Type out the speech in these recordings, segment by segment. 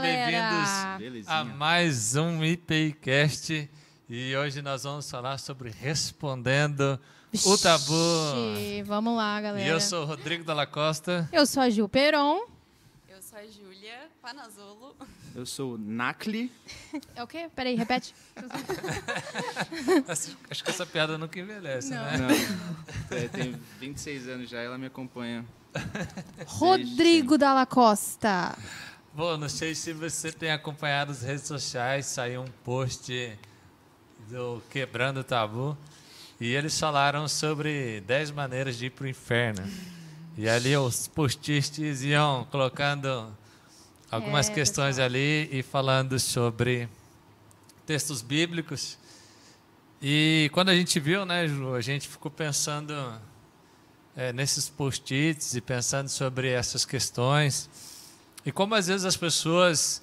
galera? bem-vindos a mais um IPCast. E hoje nós vamos falar sobre respondendo o tabu. Vixe, Vamos lá, galera. E eu sou o Rodrigo Dalla Costa. Eu sou a Gil Peron. Eu sou a Júlia Panazolo. Eu sou o Nakli. É o quê? Peraí, repete. Acho que essa piada nunca envelhece, Não. né? Não, é, tenho 26 anos já, ela me acompanha. Rodrigo Dalla Costa. Bom, não sei se você tem acompanhado as redes sociais, saiu um post do Quebrando o Tabu e eles falaram sobre 10 maneiras de ir para o inferno. E ali os postistas iam colocando algumas É, questões pessoal. ali e falando sobre textos bíblicos. E quando a gente viu, né, Ju, a gente ficou pensando é, nesses post-its e pensando sobre essas questões. E como às vezes as pessoas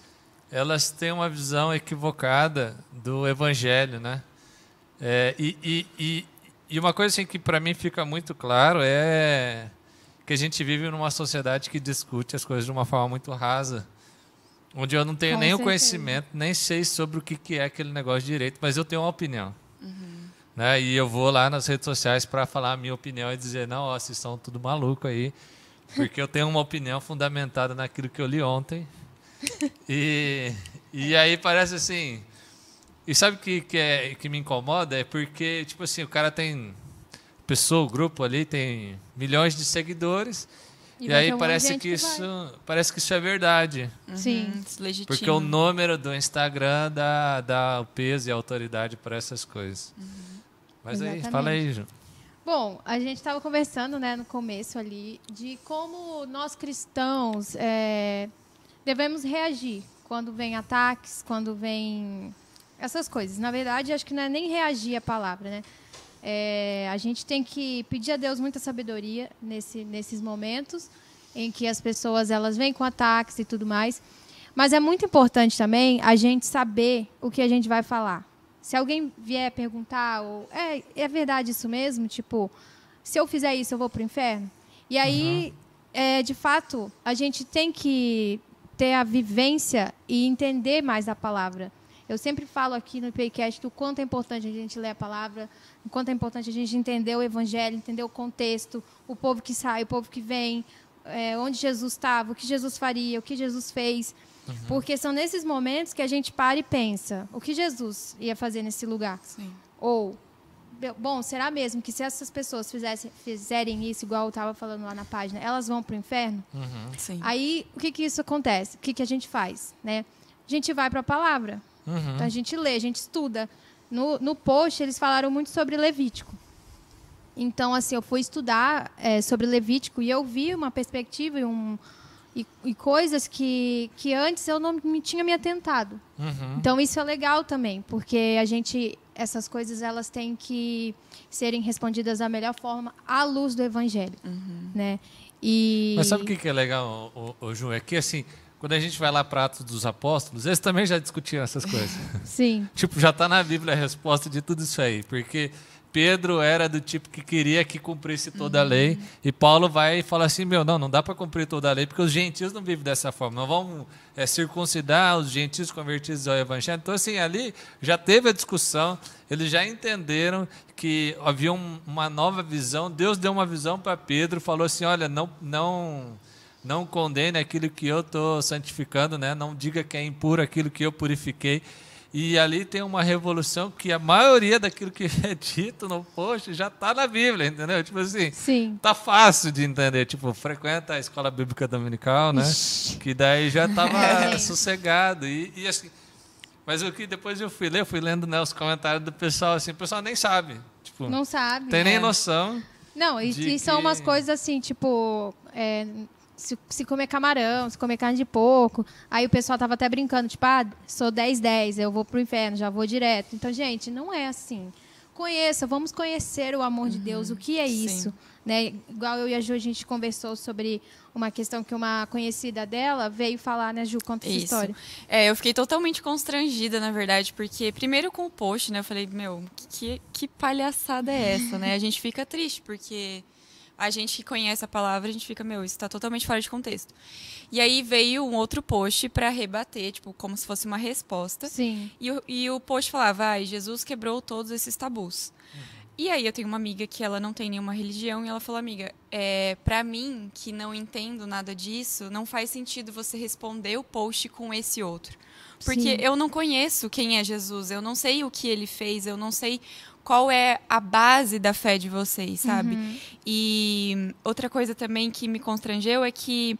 elas têm uma visão equivocada do evangelho, né? É, e, e, e, e uma coisa assim que para mim fica muito claro é que a gente vive numa sociedade que discute as coisas de uma forma muito rasa, onde eu não tenho Com nem o certeza. conhecimento, nem sei sobre o que, é aquele negócio de direito, mas eu tenho uma opinião. Né? E eu vou lá nas redes sociais para falar a minha opinião e dizer, não, ó, vocês estão tudo maluco aí, porque eu tenho uma opinião fundamentada naquilo que eu li ontem. E, e aí parece assim. E sabe o que, que, é, que me incomoda? É porque, tipo assim, o cara tem. Pessoa, o grupo ali tem milhões de seguidores. E, ter aí parece que, que isso. Parece que isso é verdade. Sim. Uhum, isso legitima. Porque o número do Instagram dá, dá o peso e a autoridade para essas coisas. Mas aí, Exatamente. fala aí, Ju. Bom, a gente estava conversando, né, no começo ali, de como nós cristãos é, devemos reagir quando vem ataques, quando vem essas coisas. Na verdade, acho que não é nem reagir a palavra, né? É, a gente tem que pedir a Deus muita sabedoria nesse, nesses momentos em que as pessoas elas vêm com ataques e tudo mais. Mas é muito importante também a gente saber o que a gente vai falar. Se alguém vier perguntar, ou, é, é verdade isso mesmo? Tipo, se eu fizer isso, eu vou para o inferno? E aí, é, de fato, a gente tem que ter a vivência e entender mais a palavra. Eu sempre falo aqui no IPCast o quanto é importante a gente ler a palavra, o quanto é importante a gente entender o evangelho, entender o contexto, o povo que sai, o povo que vem, é, onde Jesus estava, o que Jesus faria, o que Jesus fez. Porque são nesses momentos que a gente para e pensa: o que Jesus ia fazer nesse lugar? Sim. Ou, bom, será mesmo que se essas pessoas fizessem, fizerem isso, igual eu estava falando lá na página, elas vão para o inferno? Sim. Aí, o que, que isso acontece? O que, que a gente faz? Né? A gente vai para a palavra. Uhum. Então, a gente lê, a gente estuda. No, no post, eles falaram muito sobre Levítico. Então, assim, eu fui estudar é, sobre Levítico e eu vi uma perspectiva e, um, e, e coisas que, que antes eu não me tinha me atentado. Uhum. Então isso é legal também, porque a gente essas coisas elas têm que serem respondidas da melhor forma à luz do evangelho, né? E Mas sabe o que que é legal, o, Ju? É que assim, quando a gente vai lá para Atos dos Apóstolos, eles também já discutiram essas coisas. Sim, tipo, já está na Bíblia a resposta de tudo isso aí. Porque Pedro era do tipo que queria que cumprisse toda a lei. E Paulo vai e fala assim: meu, não, não dá para cumprir toda a lei, porque os gentios não vivem dessa forma. Não vamos é, circuncidar os gentios convertidos ao evangelho. Então, assim, ali já teve a discussão, eles já entenderam que havia um- uma nova visão. Deus deu uma visão para Pedro, falou assim: olha, não. não não condene aquilo que eu estou santificando, né? não diga que é impuro aquilo que eu purifiquei. E ali tem uma revolução que a maioria daquilo que é dito no post já está na Bíblia, entendeu? Tipo assim, sim. tá fácil de entender. Tipo, frequenta a escola bíblica dominical, né? Ixi. Que daí já estava sossegado. E, e assim, mas o que depois eu fui ler, eu fui lendo né, os comentários do pessoal, assim, o pessoal nem sabe. Tipo, Não sabe. tem nem né? noção. Não, e, e são que- umas coisas assim, tipo, é, se, se comer camarão, se comer carne de porco. Aí o pessoal tava até brincando, tipo, ah, sou 10-10, eu vou pro inferno, já vou direto. Então, gente, não é assim. Conheça, vamos conhecer o amor de Deus, o que é sim. isso. Né? Igual eu e a Ju, a gente conversou sobre uma questão que uma conhecida dela veio falar, né, Ju? Conta essa Isso. história. É, eu fiquei totalmente constrangida, na verdade, porque primeiro com o post, né, eu falei, meu, que, que palhaçada é essa, né? A gente fica triste, porque a gente que conhece a palavra, a gente fica, meu, isso está totalmente fora de contexto. E aí veio um outro post para rebater, tipo, como se fosse uma resposta. Sim. E o, e o post falava, vai, Jesus quebrou todos esses tabus. E aí eu tenho uma amiga que ela não tem nenhuma religião e ela falou, amiga, é, para mim, que não entendo nada disso, não faz sentido você responder o post com esse outro. Porque Sim. eu não conheço quem é Jesus, eu não sei o que ele fez, eu não sei qual é a base da fé de vocês, sabe? Uhum. E outra coisa também que me constrangeu é que,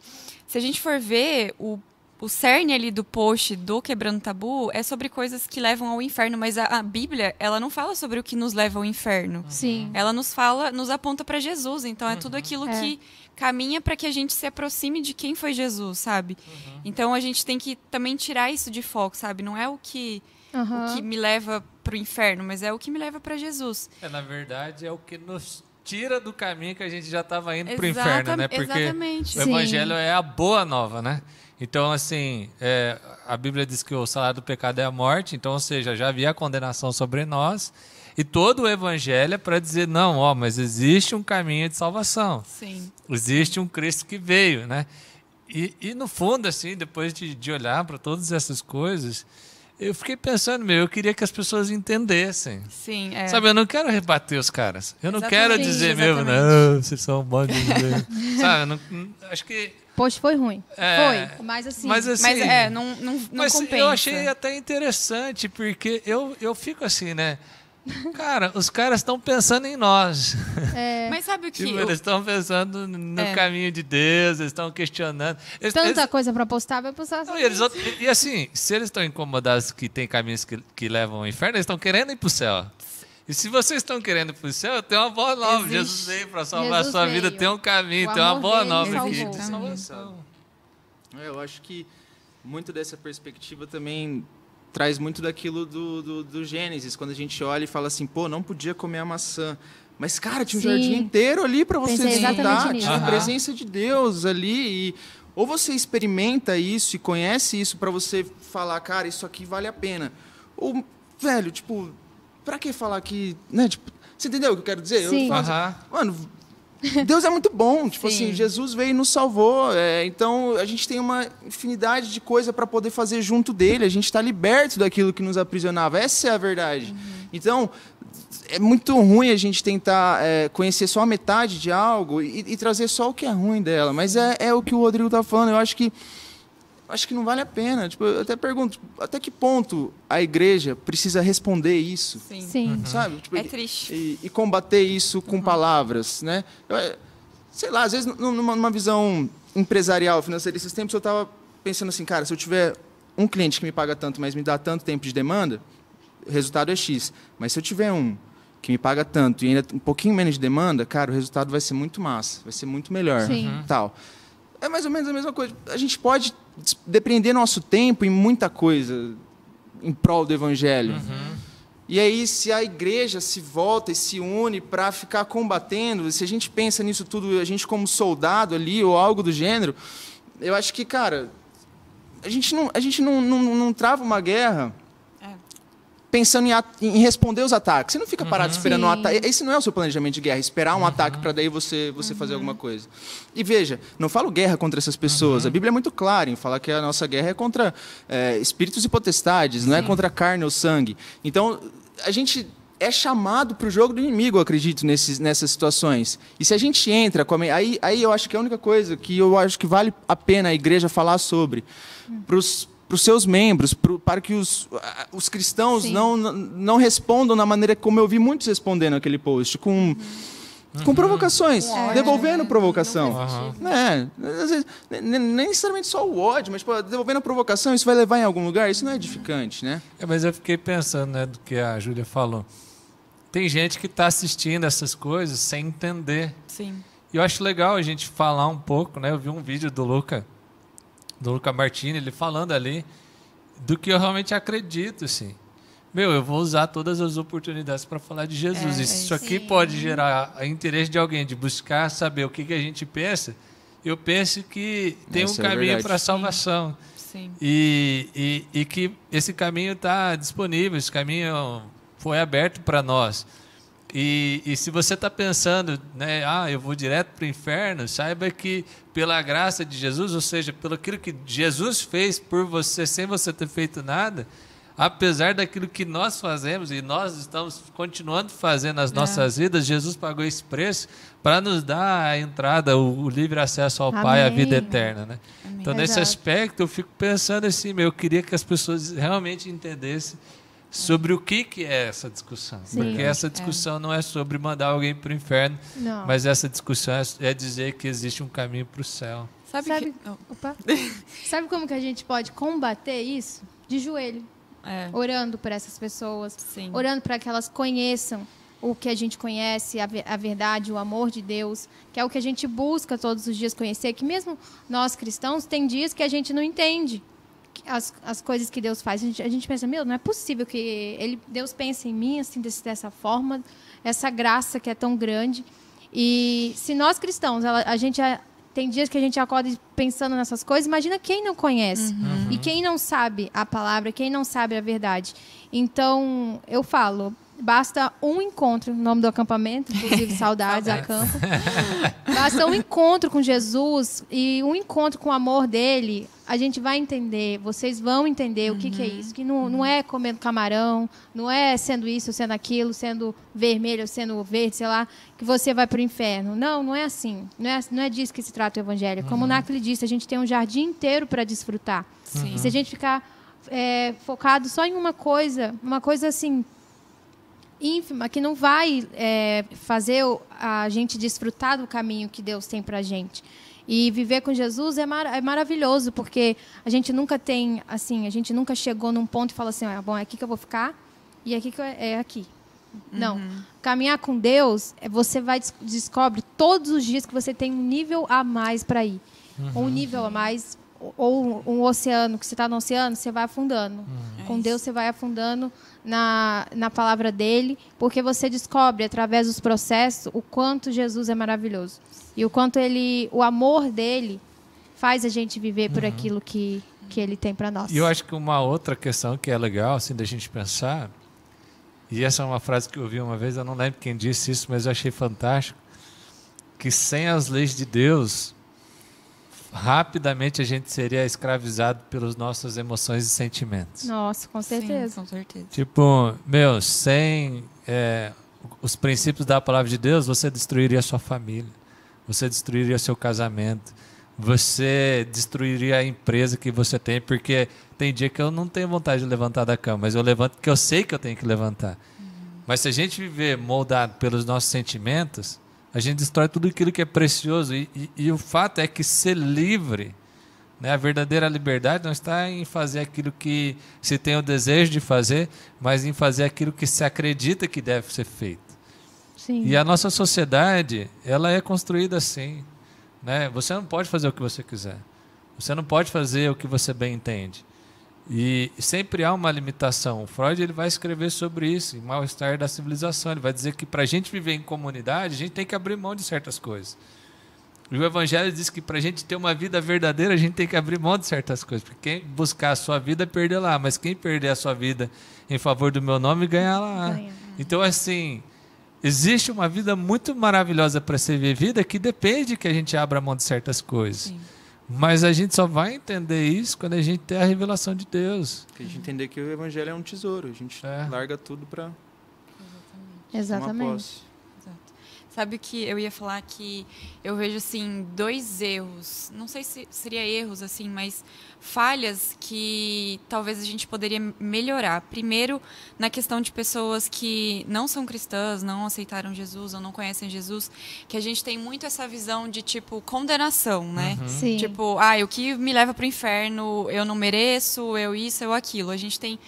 se a gente for ver, o, o cerne ali do post do Quebrando Tabu é sobre coisas que levam ao inferno, mas a, a Bíblia, ela não fala sobre o que nos leva ao inferno. Sim. Ela nos fala, nos aponta para Jesus. Então é tudo aquilo É. que caminha para que a gente se aproxime de quem foi Jesus, sabe? Uhum. Então a gente tem que também tirar isso de foco, sabe? Não é o que, Aham. o que me leva pro inferno, mas é o que me leva para Jesus. É, na verdade, é o que nos tira do caminho que a gente já estava indo pro Exata- inferno, né? Porque exatamente. o Sim. evangelho é a boa nova, né? Então, assim, é, a Bíblia diz que o salário do pecado é a morte, então, ou seja, já havia a condenação sobre nós. E todo o evangelho é para dizer, não, ó, mas existe um caminho de salvação. Sim. Existe um Cristo que veio, né? E, e no fundo, assim, depois de, de olhar para todas essas coisas, eu fiquei pensando, meu, eu queria que as pessoas entendessem. Sim, é. Sabe, eu não quero rebater os caras. Eu não Exatamente, quero dizer, meu, exatamente. não, vocês são um bando de... Sabe, eu não- acho que... Post foi ruim. É, Foi, mas assim. mas assim, Mas é, não, não, não mas compensa. eu achei até interessante, porque eu, eu fico assim, né? Cara, os caras estão pensando em nós. é, Mas sabe o que. Tipo, eu- eles estão pensando no É. caminho de Deus, eles estão questionando. Eles, tanta eles- coisa pra postar, vai postar não, assim. e, eles, e- assim, se eles estão incomodados que tem caminhos que, que levam ao inferno, eles estão querendo ir para o céu. E se vocês estão querendo ir para o céu, eu tenho uma boa nova. Existe. Jesus veio para salvar Jesus a sua vida, veio. tem um caminho, O tem uma boa nova aqui de salvação. É, eu acho que muito dessa perspectiva também traz muito daquilo do, do, do Gênesis, quando a gente olha e fala assim, pô, não podia comer a maçã. Mas, cara, tinha um Sim. jardim inteiro ali para você Pensei desfrutar, tinha a presença de Deus ali. E, ou você experimenta isso e conhece isso para você falar, cara, isso aqui vale a pena. Ou, velho, tipo, pra que falar que. Né, tipo, você entendeu o que eu quero dizer? Sim. Eu falo assim. Mano, Deus é muito bom. Tipo Sim. assim, Jesus veio e nos salvou. é, então, a gente tem uma infinidade de coisa para poder fazer junto dele. A gente está liberto daquilo que nos aprisionava. Essa é a verdade. Então, é muito ruim a gente tentar é, conhecer só a metade de algo e, e trazer só o que é ruim dela. Mas é, é o que o Rodrigo tá falando. Eu acho que acho que não vale a pena. Tipo, eu até pergunto, até que ponto a igreja precisa responder isso? Sim. Sim. Sabe? Tipo, É triste. e, e combater isso com palavras, né? Eu, é, sei lá, às vezes nu- numa, numa visão empresarial, financeira, esses tempos eu estava pensando assim, cara, se eu tiver um cliente que me paga tanto, mas me dá tanto tempo de demanda, o resultado é X. Mas se eu tiver um que me paga tanto e ainda um pouquinho menos de demanda, cara, o resultado vai ser muito massa, vai ser muito melhor, Sim. tal. É mais ou menos a mesma coisa. A gente pode depender nosso tempo em muita coisa em prol do evangelho. E aí, se a igreja se volta e se une para ficar combatendo, se a gente pensa nisso tudo, a gente como soldado ali ou algo do gênero, eu acho que, cara, a gente não, a gente não, não, não trava uma guerra. Pensando em, em responder os ataques. Você não fica parado esperando um Sim. ataque. Esse não é o seu planejamento de guerra, esperar um ataque para daí você, você fazer alguma coisa. E veja, não falo guerra contra essas pessoas. A Bíblia é muito clara em falar que a nossa guerra é contra é, espíritos e potestades, não é contra carne ou sangue. Então, a gente é chamado para o jogo do inimigo, eu acredito, nesses, nessas situações. E se a gente entra, com a aí, aí eu acho que é a única coisa que eu acho que vale a pena a igreja falar sobre. Para os seus membros, pro, para que os, os cristãos Sim. não, não- respondam da maneira como eu vi muitos respondendo aquele post, com, com provocações, ódio, devolvendo né? provocação. Não faz sentido. É, às vezes, nem, nem necessariamente só o ódio, mas tipo, devolvendo a provocação, isso vai levar em algum lugar? Isso não é edificante, né? É, mas eu fiquei pensando, né, do que a Júlia falou. Tem gente que está assistindo essas coisas sem entender. Sim. E eu acho legal a gente falar um pouco, né? Eu vi um vídeo do Luca, do Luca Martini, ele falando ali do que eu realmente acredito, assim. Meu, eu vou usar todas as oportunidades para falar de Jesus. É, e se isso aqui sim. pode gerar a interesse de alguém de buscar saber o que, que a gente pensa, eu penso que tem Essa um é a caminho para a salvação. Sim. E, e, e que esse caminho está disponível, esse caminho foi aberto para nós. E, e se você está pensando, né, ah, eu vou direto para o inferno, saiba que pela graça de Jesus, ou seja, pelo aquilo que Jesus fez por você, sem você ter feito nada, apesar daquilo que nós fazemos e nós estamos continuando fazendo nas nossas é. vidas, Jesus pagou esse preço para nos dar a entrada, o, o livre acesso ao Amém. Pai, a vida eterna, né? Então, nesse Exato. aspecto, eu fico pensando assim, meu, eu queria que as pessoas realmente entendessem sobre o que, que é essa discussão. Sim, Porque essa discussão é. não é sobre mandar alguém para o inferno, não. mas essa discussão é, é dizer que existe um caminho para o céu. Sabe, Sabe, que... Sabe como que a gente pode combater isso? De joelho. É. Orando por essas pessoas. Sim. Orando para que elas conheçam o que a gente conhece, a, a, verdade, o amor de Deus, que é o que a gente busca todos os dias conhecer, que mesmo nós cristãos, tem dias que a gente não entende as, as coisas que Deus faz. A gente, a gente pensa, meu, não é possível que ele, Deus pense em mim assim, desse, dessa forma, essa graça que é tão grande. E se nós cristãos, a, a gente tem dias que a gente acorda pensando nessas coisas, imagina quem não conhece uhum. e quem não sabe a palavra, quem não sabe a verdade. Então, eu falo, basta um encontro, nome do acampamento, inclusive saudades, acampo. Basta um encontro com Jesus e um encontro com o amor dele, a gente vai entender, vocês vão entender uhum. o que, que, é isso. Que não, não é comendo camarão, não é sendo isso, sendo aquilo, sendo vermelho, sendo verde, sei lá, que você vai para o inferno. Não, não é assim. Não é, não é disso que se trata o evangelho. Como uhum. o Nacli disse, a gente tem um jardim inteiro para desfrutar. Sim. E se a gente ficar é, focado só em uma coisa, uma coisa assim ínfima que não vai é, fazer a gente desfrutar do caminho que Deus tem para a gente. E viver com Jesus é, mar é, maravilhoso, porque a gente nunca tem, assim, a gente nunca chegou num ponto e fala assim, ah, bom, é aqui que eu vou ficar e é aqui que eu, é aqui. Uhum. Não. Caminhar com Deus, é você vai descobre todos os dias que você tem um nível a mais para ir. Uhum. Um nível a mais ou um oceano, que você está no oceano, você vai afundando. Uhum. Com Deus você vai afundando na, na palavra dele, porque você descobre através dos processos o quanto Jesus é maravilhoso e o quanto ele, o amor dele faz a gente viver por uhum. aquilo que, que ele tem para nós. E eu acho que uma outra questão que é legal assim da gente pensar, e essa é uma frase que eu ouvi uma vez, eu não lembro quem disse isso, mas eu achei fantástico, que sem as leis de Deus, rapidamente a gente seria escravizado pelas nossas emoções e sentimentos. Nossa, com certeza. Sim, com certeza. Tipo, meu, sem é, os princípios da palavra de Deus, você destruiria a sua família você destruiria seu casamento, você destruiria a empresa que você tem, porque tem dia que eu não tenho vontade de levantar da cama, mas eu levanto porque eu sei que eu tenho que levantar. Uhum. Mas se a gente viver moldado pelos nossos sentimentos, a gente destrói tudo aquilo que é precioso. E, e, e o fato é que ser livre, né, a verdadeira liberdade não está em fazer aquilo que se tem o desejo de fazer, mas em fazer aquilo que se acredita que deve ser feito. Sim. E a nossa sociedade, ela é construída assim. Né? Você não pode fazer o que você quiser. Você não pode fazer o que você bem entende. E sempre há uma limitação. O Freud ele vai escrever sobre isso, em Mal-Estar da Civilização. Ele vai dizer que para a gente viver em comunidade, a gente tem que abrir mão de certas coisas. E o Evangelho diz que para a gente ter uma vida verdadeira, a gente tem que abrir mão de certas coisas. Porque quem buscar a sua vida, perder lá. Mas quem perder a sua vida em favor do meu nome, ganha lá. Ganha. Então, assim, Existe uma vida muito maravilhosa para ser vivida que depende que a gente abra mão de certas coisas. Sim. Mas a gente só vai entender isso quando a gente ter a revelação de Deus. Que a gente entender que o evangelho é um tesouro. A gente é. larga tudo para Exatamente. Sabe que eu ia falar que eu vejo assim dois erros, não sei se seria erros assim, mas falhas que talvez a gente poderia melhorar. Primeiro, na questão de pessoas que não são cristãs, não aceitaram Jesus ou não conhecem Jesus, que a gente tem muito essa visão de tipo condenação, né? Uhum. Sim. Tipo, ah, o que me leva para o inferno, eu não mereço, eu isso, eu aquilo. A gente tem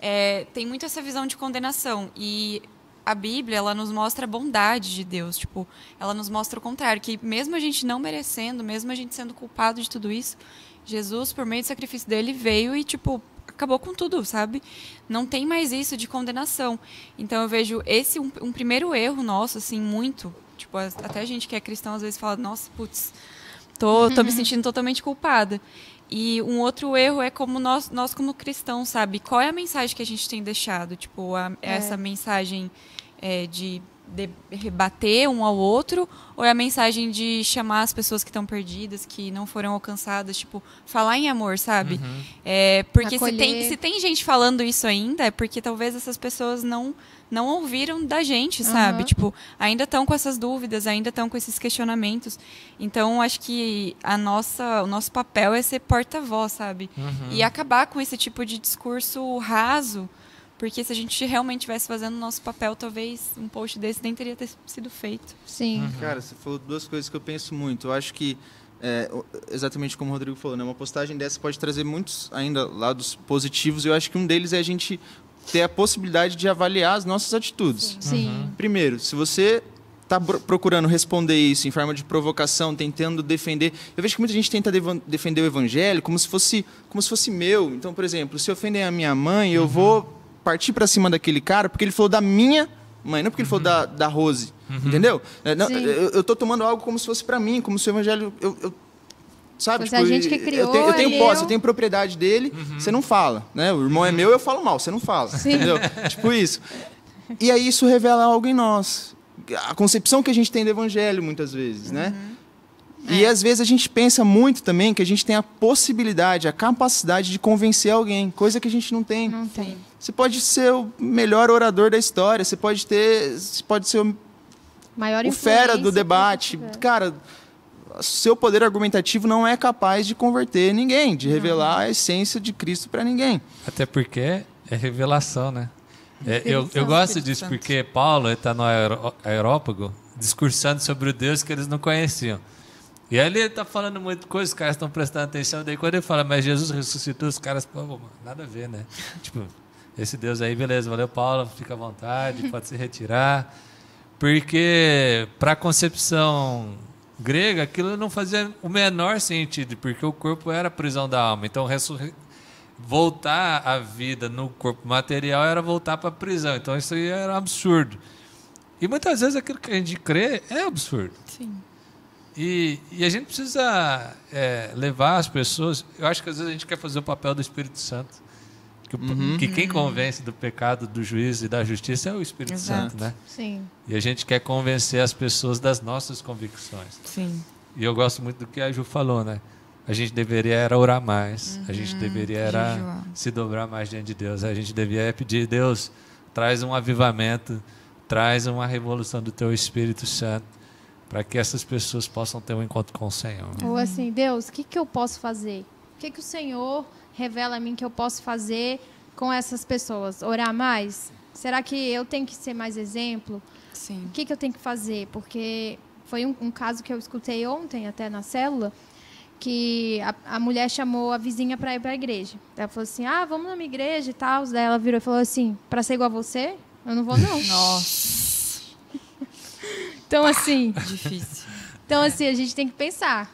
é, tem muito essa visão de condenação e a Bíblia ela nos mostra a bondade de Deus, tipo, ela nos mostra o contrário, que mesmo a gente não merecendo, mesmo a gente sendo culpado de tudo isso, Jesus, por meio do sacrifício dele, veio e tipo acabou com tudo, sabe? Não tem mais isso de condenação. Então eu vejo esse um, um primeiro erro nosso, assim, muito. Tipo, até a gente que é cristão às vezes fala, nossa, putz, tô, tô me sentindo totalmente culpada. E um outro erro é como nós, nós como cristãos, sabe? Qual é a mensagem que a gente tem deixado? Tipo, a, é. essa mensagem é, de de- rebater um ao outro? Ou é a mensagem de chamar as pessoas que estão perdidas, que não foram alcançadas, tipo, falar em amor, sabe? É, porque se tem, se tem gente falando isso ainda, é porque talvez essas pessoas não não ouviram da gente, sabe? Aham. Tipo, ainda estão com essas dúvidas, ainda estão com esses questionamentos. Então, acho que a nossa, o nosso papel é ser porta-voz, sabe? E acabar com esse tipo de discurso raso, porque se a gente realmente estivesse fazendo o nosso papel, talvez um post desse nem teria ter sido feito. Sim. Cara, você falou duas coisas que eu penso muito. Eu acho que, é, o- exatamente como o Rodrigo falou, né, uma postagem dessa pode trazer muitos ainda lados positivos. E eu acho que um deles é a gente ter a possibilidade de avaliar as nossas atitudes. Sim. Primeiro, se você está procurando responder isso em forma de provocação, tentando defender, eu vejo que muita gente tenta defender o evangelho como se fosse como se fosse meu. Então, por exemplo, se ofendem a minha mãe, eu vou partir para cima daquele cara porque ele falou da minha mãe, não porque ele falou da, da Rose, entendeu? É, não, eu, eu tô tomando algo como se fosse para mim, como se o evangelho eu, eu- Sabe, Fosse a gente que eu criou, tenho, eu tenho é posse, meu. eu tenho propriedade dele, você não fala, né? O irmão é meu, eu falo mal, você não fala, entendeu? tipo isso. E aí isso revela algo em nós. A concepção que a gente tem do evangelho, muitas vezes, né? E às vezes a gente pensa muito também que a gente tem a possibilidade, a capacidade de convencer alguém, coisa que a gente não tem. Não tem. Você pode ser o melhor orador da história, você pode ter, você pode ser o, Maior o fera do debate. Cara, seu poder argumentativo não é capaz de converter ninguém, de revelar a essência de Cristo para ninguém. Até porque é revelação, né? É, eu, eu gosto disso porque Paulo está no aeró- aerópago discursando sobre o Deus que eles não conheciam. E ali ele está falando muita coisa, os caras estão prestando atenção. Daí quando ele fala, mas Jesus ressuscitou, os caras, pô, mano, nada a ver, né? tipo, esse Deus aí, beleza, valeu Paulo, fica à vontade, pode se retirar. Porque para a concepção grega, aquilo não fazia o menor sentido, porque o corpo era a prisão da alma. Então, ressurre- voltar à vida no corpo material era voltar para a prisão. Então, isso aí era absurdo. E muitas vezes aquilo que a gente crê é absurdo. Sim. E, e a gente precisa é, levar as pessoas. Eu acho que às vezes a gente quer fazer o papel do Espírito Santo. Que, o- que quem convence do pecado, do juízo e da justiça é o Espírito Exato. Santo, né? Sim. E a gente quer convencer as pessoas das nossas convicções. Sim. E eu gosto muito do que a Ju falou, né? A gente deveria era orar mais. A gente deveria era jejuar. se dobrar mais diante de Deus. A gente deveria pedir, Deus, traz um avivamento, traz uma revolução do teu Espírito Santo, para que essas pessoas possam ter um encontro com o Senhor. Ou assim, Deus, o que, que eu posso fazer? O que, que o Senhor revela a mim que eu posso fazer com essas pessoas? Orar mais? Será que eu tenho que ser mais exemplo? Sim. O que, que eu tenho que fazer? Porque foi um, um caso que eu escutei ontem, até na célula, que a, a mulher chamou a vizinha para ir para a igreja. Ela falou assim: ah, vamos na minha igreja e tal. Daí ela virou e falou assim: para ser igual a você? Eu não vou, não. Nossa, Então, assim, difícil. então, assim, a gente tem que pensar.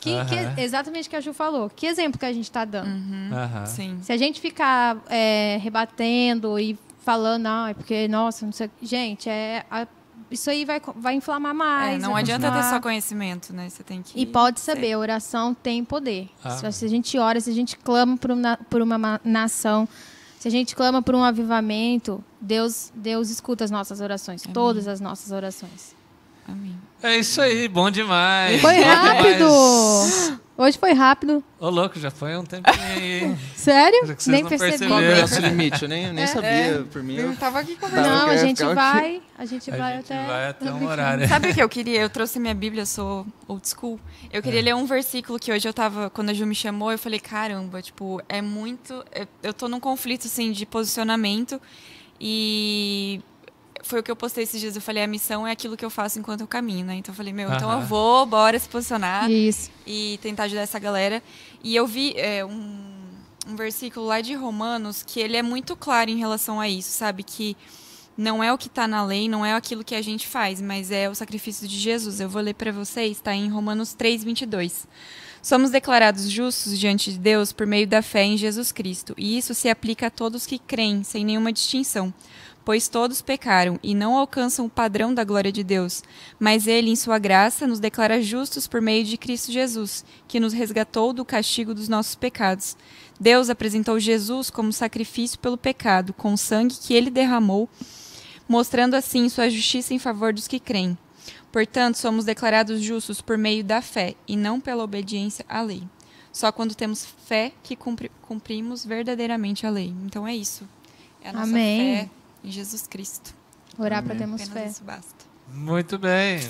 Que, Aham. que- exatamente o que a Ju falou. Que exemplo que a gente está dando? Aham. Sim. Se a gente ficar é, rebatendo e falando, ah, é porque, nossa, não sei. Gente, é, a- isso aí vai, vai inflamar mais. É, não vai adianta ter continuar. só conhecimento, né? Você tem que. E pode saber, a oração tem poder. Ah. Se a gente ora, se a gente clama por uma, por uma ma- nação, se a gente clama por um avivamento, Deus, Deus escuta as nossas orações, todas as nossas orações. Amém. É isso aí, bom demais. Foi bom rápido! demais. Hoje foi rápido. Ô, louco, já foi um tempinho aí. Sério? Vocês Nem não percebi. Qual é o É. nosso limite? Eu nem, eu nem sabia, por mim. Eu... tava aqui Tá, Não, eu a gente vai. A gente A vai gente até. vai até um horário. Sabe o que eu queria? Eu trouxe minha Bíblia, eu sou old school. Eu queria ler um versículo que hoje eu tava, quando a Ju me chamou, eu falei, caramba, tipo, é muito. Eu, eu tô num conflito, assim, de posicionamento. E foi o que eu postei esses dias. Eu falei, a missão é aquilo que eu faço enquanto eu caminho, né? Então eu falei, meu, então eu vou, bora se posicionar Isso. e tentar ajudar essa galera. E eu vi é, um, um versículo lá de Romanos que ele é muito claro em relação a isso, sabe? Que não é o que está na lei, não é aquilo que a gente faz, mas é o sacrifício de Jesus. Eu vou ler para vocês, está em Romanos 3, 22. Somos declarados justos diante de Deus por meio da fé em Jesus Cristo, e isso se aplica a todos que creem, sem nenhuma distinção. Pois todos pecaram e não alcançam o padrão da glória de Deus, mas Ele, em Sua graça, nos declara justos por meio de Cristo Jesus, que nos resgatou do castigo dos nossos pecados. Deus apresentou Jesus como sacrifício pelo pecado, com o sangue que Ele derramou mostrando assim sua justiça em favor dos que creem. Portanto, somos declarados justos por meio da fé e não pela obediência à lei. Só quando temos fé que cumpri cumprimos verdadeiramente a lei. Então é isso. É a nossa Amém. fé em Jesus Cristo. Orar para termos Apenas fé. isso basta. Muito bem.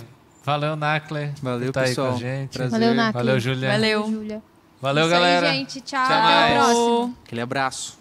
Valeu, Nacle. Valeu, tá pessoal. aí com a gente. Prazer. Valeu, Nath. Valeu, Juliana. Valeu. Júlia. Valeu, Isso aí, galera. gente. Tchau. Até Até a mais. próxima. Aquele abraço.